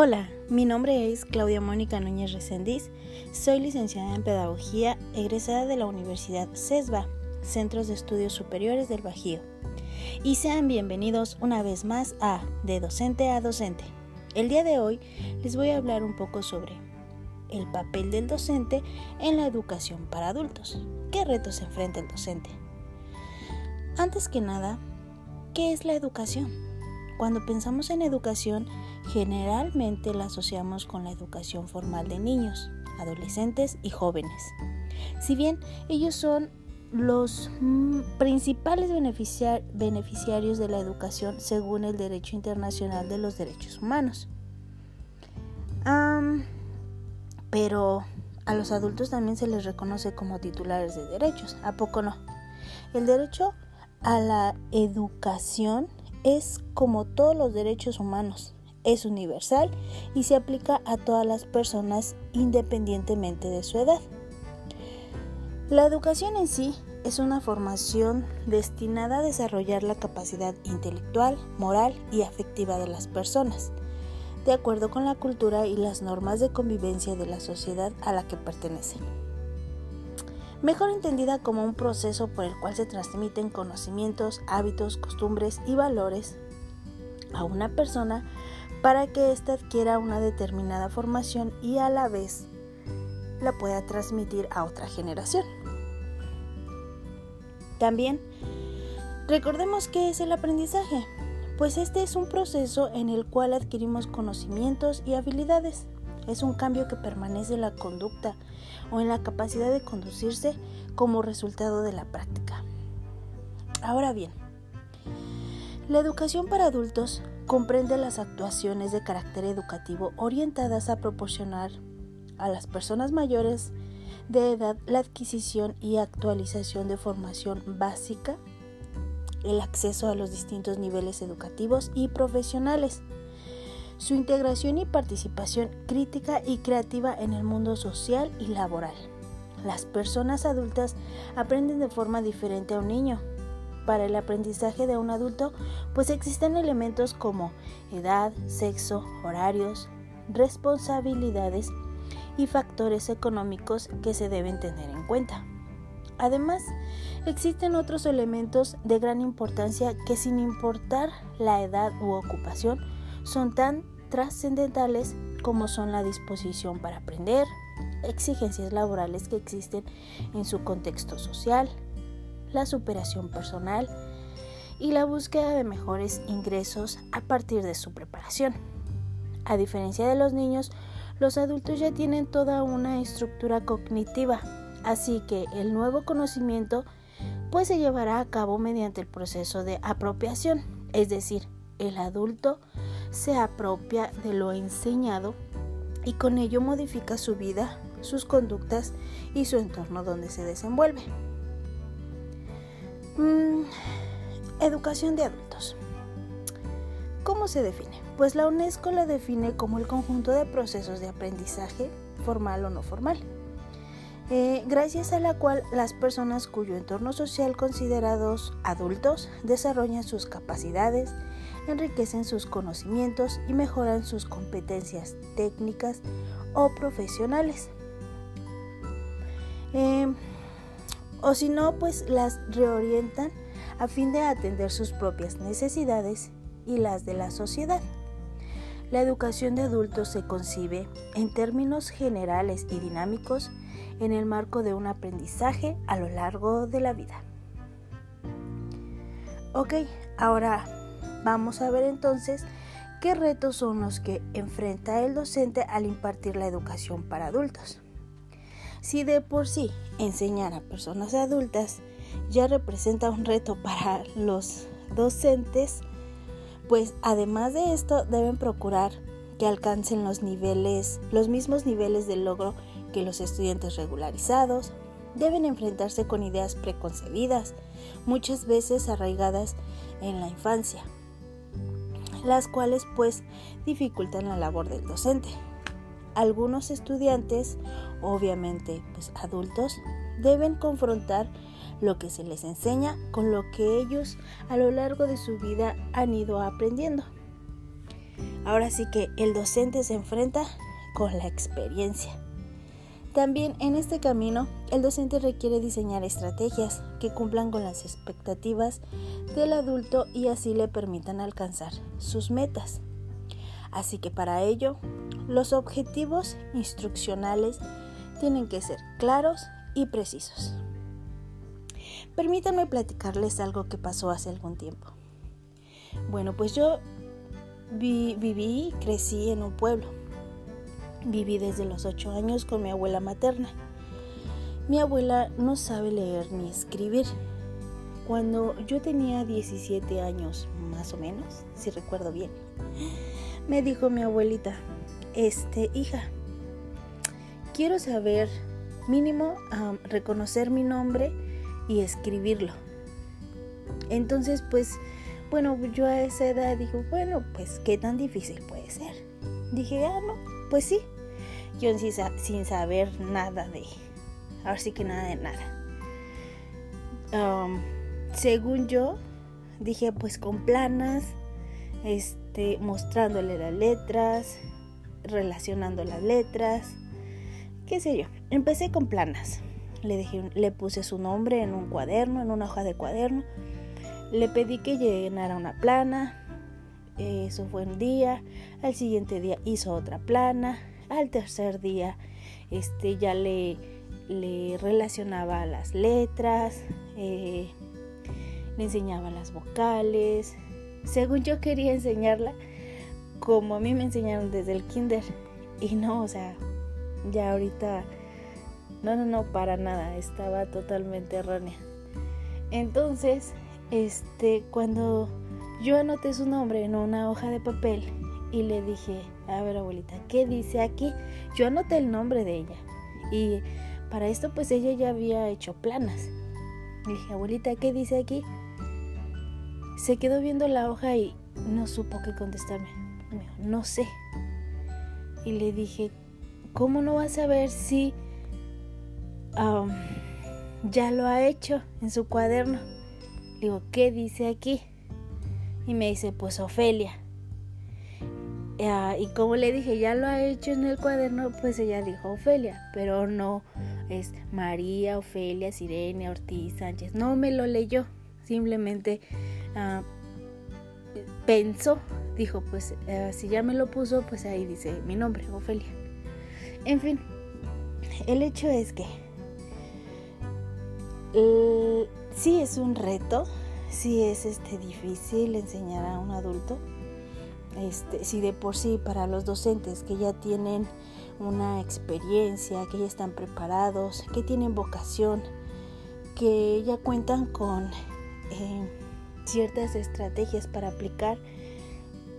Hola, mi nombre es Claudia Mónica Núñez Recendiz, soy licenciada en Pedagogía, egresada de la Universidad CESBA, Centros de Estudios Superiores del Bajío. Y sean bienvenidos una vez más a De Docente a Docente. El día de hoy les voy a hablar un poco sobre el papel del docente en la educación para adultos. ¿Qué retos enfrenta el docente? Antes que nada, ¿qué es la educación? Cuando pensamos en educación, generalmente la asociamos con la educación formal de niños, adolescentes y jóvenes. Si bien ellos son los mm, principales beneficiarios de la educación según el derecho internacional de los derechos humanos. pero a los adultos también se les reconoce como titulares de derechos, ¿a poco no? El derecho a la educación es como todos los derechos humanos, es universal y se aplica a todas las personas independientemente de su edad. La educación en sí es una formación destinada a desarrollar la capacidad intelectual, moral y afectiva de las personas, de acuerdo con la cultura y las normas de convivencia de la sociedad a la que pertenecen mejor entendida como un proceso por el cual se transmiten conocimientos, hábitos, costumbres y valores a una persona para que ésta adquiera una determinada formación y a la vez la pueda transmitir a otra generación. También recordemos qué es el aprendizaje, pues este es un proceso en el cual adquirimos conocimientos y habilidades es un cambio que permanece en la conducta o en la capacidad de conducirse como resultado de la práctica. Ahora bien, la educación para adultos comprende las actuaciones de carácter educativo orientadas a proporcionar a las personas mayores de edad la adquisición y actualización de formación básica, el acceso a los distintos niveles educativos y profesionales, su integración y participación crítica y creativa en el mundo social y laboral. Las personas adultas aprenden de forma diferente a un niño. Para el aprendizaje de un adulto, pues existen elementos como edad, sexo, horarios, responsabilidades y factores económicos que se deben tener en cuenta. Además, existen otros elementos de gran importancia que sin importar la edad u ocupación, son tan trascendentales como son la disposición para aprender, exigencias laborales que existen en su contexto social, la superación personal y la búsqueda de mejores ingresos a partir de su preparación. A diferencia de los niños, los adultos ya tienen toda una estructura cognitiva, así que el nuevo conocimiento pues se llevará a cabo mediante el proceso de apropiación, es decir, el adulto se apropia de lo enseñado y con ello modifica su vida, sus conductas y su entorno donde se desenvuelve. Mm, educación de adultos. ¿Cómo se define? Pues la UNESCO la define como el conjunto de procesos de aprendizaje, formal o no formal, eh, gracias a la cual las personas cuyo entorno social considerados adultos desarrollan sus capacidades, enriquecen sus conocimientos y mejoran sus competencias técnicas o profesionales. Em, o si no, pues las reorientan a fin de atender sus propias necesidades y las de la sociedad. La educación de adultos se concibe en términos generales y dinámicos en el marco de un aprendizaje a lo largo de la vida. Ok, ahora Vamos a ver entonces qué retos son los que enfrenta el docente al impartir la educación para adultos. Si de por sí enseñar a personas adultas ya representa un reto para los docentes, pues además de esto deben procurar que alcancen los niveles, los mismos niveles de logro que los estudiantes regularizados, deben enfrentarse con ideas preconcebidas, muchas veces arraigadas en la infancia, las cuales pues dificultan la labor del docente. Algunos estudiantes, obviamente pues adultos, deben confrontar lo que se les enseña con lo que ellos a lo largo de su vida han ido aprendiendo. Ahora sí que el docente se enfrenta con la experiencia. También en este camino, el docente requiere diseñar estrategias que cumplan con las expectativas del adulto y así le permitan alcanzar sus metas. Así que para ello, los objetivos instruccionales tienen que ser claros y precisos. Permítanme platicarles algo que pasó hace algún tiempo. Bueno, pues yo viví y crecí en un pueblo Viví desde los 8 años con mi abuela materna. Mi abuela no sabe leer ni escribir. Cuando yo tenía 17 años, más o menos, si recuerdo bien, me dijo mi abuelita, este, hija, quiero saber mínimo reconocer mi nombre y escribirlo. Entonces, pues, bueno, yo a esa edad digo, bueno, pues, ¿qué tan difícil puede ser? Dije, ah, no, pues sí, yo sin, saber nada de, ahora sí que nada de nada. según yo, dije pues con planas, este, mostrándole las letras, relacionando las letras, qué sé yo. Empecé con planas. Le, dije, le puse su nombre en un cuaderno, en una hoja de cuaderno. Le pedí que llenara una plana. Eso fue un día. Al siguiente día hizo otra plana al tercer día este, ya le, le relacionaba las letras, eh, le enseñaba las vocales. Según yo quería enseñarla como a mí me enseñaron desde el kinder. Y no, o sea, ya ahorita, no, no, no, para nada, estaba totalmente errónea. Entonces, este, cuando yo anoté su nombre en una hoja de papel y le dije, a ver abuelita, ¿qué dice aquí? Yo anoté el nombre de ella y para esto pues ella ya había hecho planas. Le dije, abuelita, ¿qué dice aquí? Se quedó viendo la hoja y no supo qué contestarme. Me dijo, no sé. Y le dije, ¿cómo no vas a ver si ya lo ha hecho en su cuaderno? digo, ¿qué dice aquí? Y me dice, pues Ofelia. Ah, y como le dije, ya lo ha hecho en el cuaderno, pues ella dijo Ofelia, pero no es María, Ofelia, Sirene, Ortiz, Sánchez. No me lo leyó, simplemente ah, pensó, dijo, pues ah, si ya me lo puso, pues ahí dice mi nombre, Ofelia. En fin, el hecho es que sí es un reto, sí es este difícil enseñar a un adulto este, si de por sí para los docentes que ya tienen una experiencia, que ya están preparados, que tienen vocación, que ya cuentan con eh, ciertas estrategias para aplicar,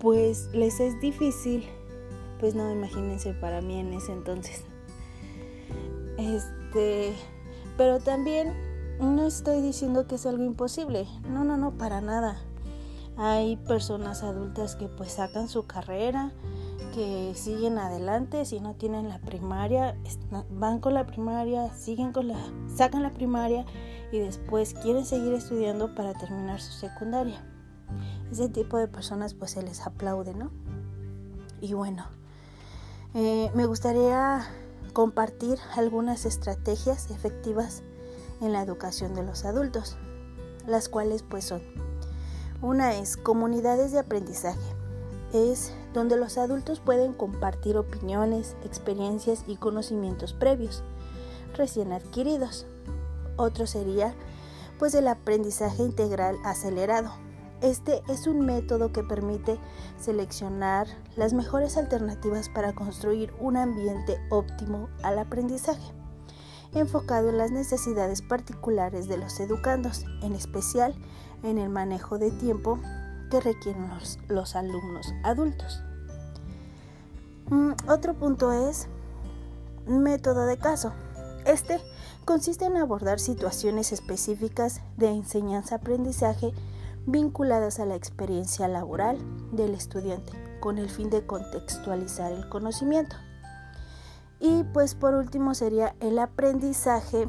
pues les es difícil, pues no imagínense para mí en ese entonces. Este, pero también no estoy diciendo que es algo imposible, no, no, no, para nada hay personas adultas que pues sacan su carrera, que siguen adelante, si no tienen la primaria, van con la primaria, siguen con la, sacan la primaria y después quieren seguir estudiando para terminar su secundaria. Ese tipo de personas pues se les aplaude, ¿no? Y bueno, eh, me gustaría compartir algunas estrategias efectivas en la educación de los adultos, las cuales pues son una es comunidades de aprendizaje. Es donde los adultos pueden compartir opiniones, experiencias y conocimientos previos, recién adquiridos. Otro sería pues el aprendizaje integral acelerado. Este es un método que permite seleccionar las mejores alternativas para construir un ambiente óptimo al aprendizaje, enfocado en las necesidades particulares de los educandos, en especial en el manejo de tiempo que requieren los, alumnos adultos. Mm, otro punto es método de caso. Este consiste en abordar situaciones específicas de enseñanza-aprendizaje vinculadas a la experiencia laboral del estudiante, con el fin de contextualizar el conocimiento. Y pues por último sería el aprendizaje,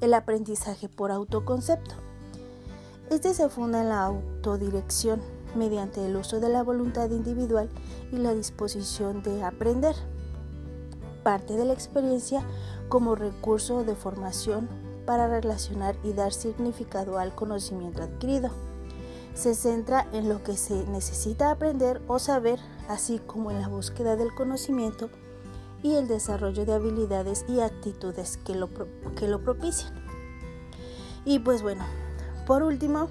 el aprendizaje por autoconcepto. Este se funda en la autodirección mediante el uso de la voluntad individual y la disposición de aprender. Parte de la experiencia como recurso de formación para relacionar y dar significado al conocimiento adquirido. Se centra en lo que se necesita aprender o saber, así como en la búsqueda del conocimiento y el desarrollo de habilidades y actitudes que lo, que lo propician. Y pues bueno, por último,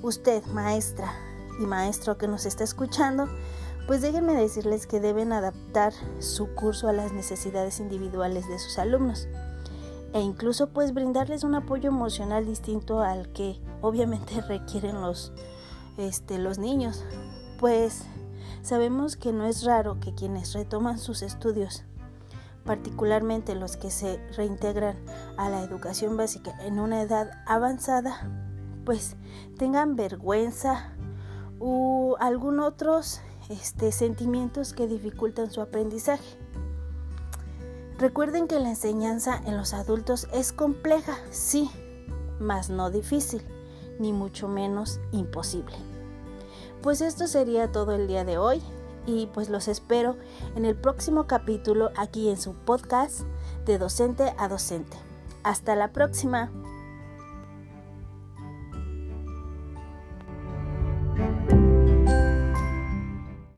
usted, maestra y maestro que nos está escuchando, pues déjenme decirles que deben adaptar su curso a las necesidades individuales de sus alumnos e incluso pues brindarles un apoyo emocional distinto al que obviamente requieren los, este, los niños, pues sabemos que no es raro que quienes retoman sus estudios, particularmente los que se reintegran a la educación básica en una edad avanzada, pues tengan vergüenza u algún otros este, sentimientos que dificultan su aprendizaje. Recuerden que la enseñanza en los adultos es compleja, sí, mas no difícil, ni mucho menos imposible. Pues esto sería todo el día de hoy y pues los espero en el próximo capítulo aquí en su podcast de docente a docente. Hasta la próxima.